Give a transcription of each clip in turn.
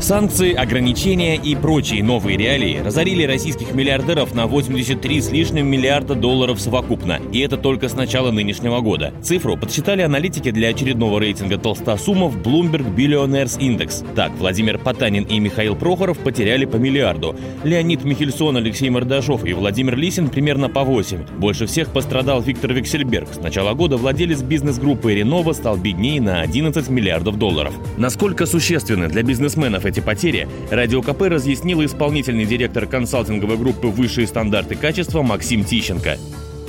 Санкции, ограничения и прочие новые реалии разорили российских миллиардеров на 83 с лишним миллиарда долларов совокупно. И это только с начала нынешнего года. Цифру подсчитали аналитики для очередного рейтинга толстосумов Bloomberg Billionaires Index. Так, Владимир Потанин и Михаил Прохоров потеряли по миллиарду. Леонид Михельсон, Алексей Мордашов и Владимир Лисин примерно по 8. Больше всех пострадал Виктор Виксельберг. С начала года владелец бизнес-группы Ренова стал беднее на 11 миллиардов долларов. Насколько существенны для бизнесменов эти потери, Радио КП разъяснил исполнительный директор консалтинговой группы «Высшие стандарты качества» Максим Тищенко.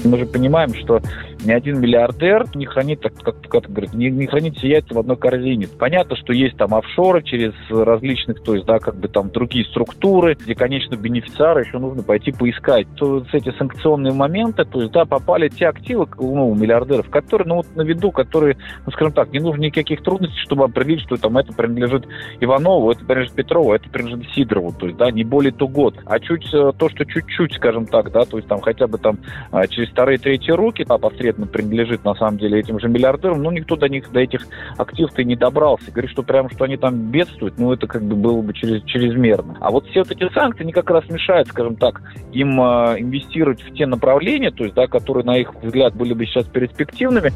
Мы же понимаем, что ни один миллиардер не хранит, так как, как говорит, не, не хранит яйца в одной корзине. Понятно, что есть там офшоры через различных, то есть, да, как бы там другие структуры, где, конечно, бенефициары еще нужно пойти поискать. То есть эти санкционные моменты, то есть, да, попали те активы, ну, миллиардеров, которые, ну, вот на виду, которые, ну, скажем так, не нужно никаких трудностей, чтобы определить, что там это принадлежит Иванову, это принадлежит Петрову, это принадлежит Сидорову, то есть, да, не более то год. А чуть, э, то, что чуть-чуть, скажем так, да, то есть там хотя бы там а, через вторые, третьи руки, а посредственно принадлежит на самом деле этим же миллиардерам, ну, никто до них, до этих активов-то и не добрался. Говорит, что прямо, что они там бедствуют, ну, это как бы было бы через, чрезмерно. А вот все вот эти санкции, они как раз мешают, скажем так, им э, инвестировать в те направления, то есть, да, которые, на их взгляд, были бы сейчас перспективными,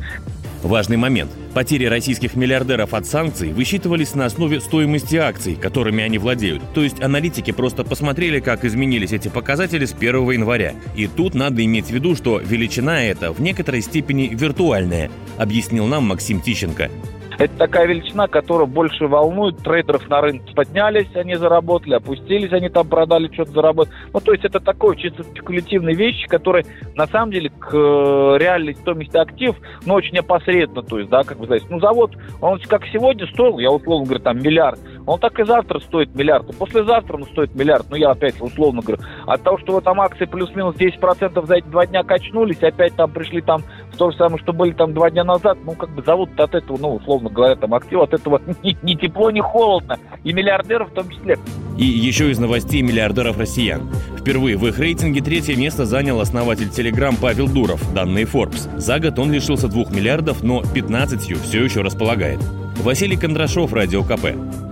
Важный момент. Потери российских миллиардеров от санкций высчитывались на основе стоимости акций, которыми они владеют. То есть аналитики просто посмотрели, как изменились эти показатели с 1 января. И тут надо иметь в виду, что величина эта в некоторой степени виртуальная, объяснил нам Максим Тищенко. Это такая величина, которая больше волнует. Трейдеров на рынке поднялись, они заработали, опустились, они там продали, что-то заработали. Ну, то есть это такой чисто спекулятивные вещи, которые на самом деле к э, реальной стоимости актив, ну, очень опосредованно. То есть, да, как бы сказать, ну, завод, он как сегодня стоил, я условно говорю, там, миллиард, он так и завтра стоит миллиард, и послезавтра он стоит миллиард, ну, я опять условно говорю. От того, что вот там акции плюс-минус 10% за эти два дня качнулись, опять там пришли там то же самое, что были там два дня назад, ну, как бы завод от этого, ну, условно говоря, там актив от этого ни, ни тепло, ни холодно. И миллиардеров в том числе. И еще из новостей миллиардеров россиян. Впервые в их рейтинге третье место занял основатель Telegram Павел Дуров, данные Forbes. За год он лишился двух миллиардов, но 15 все еще располагает. Василий Кондрашов, Радио КП.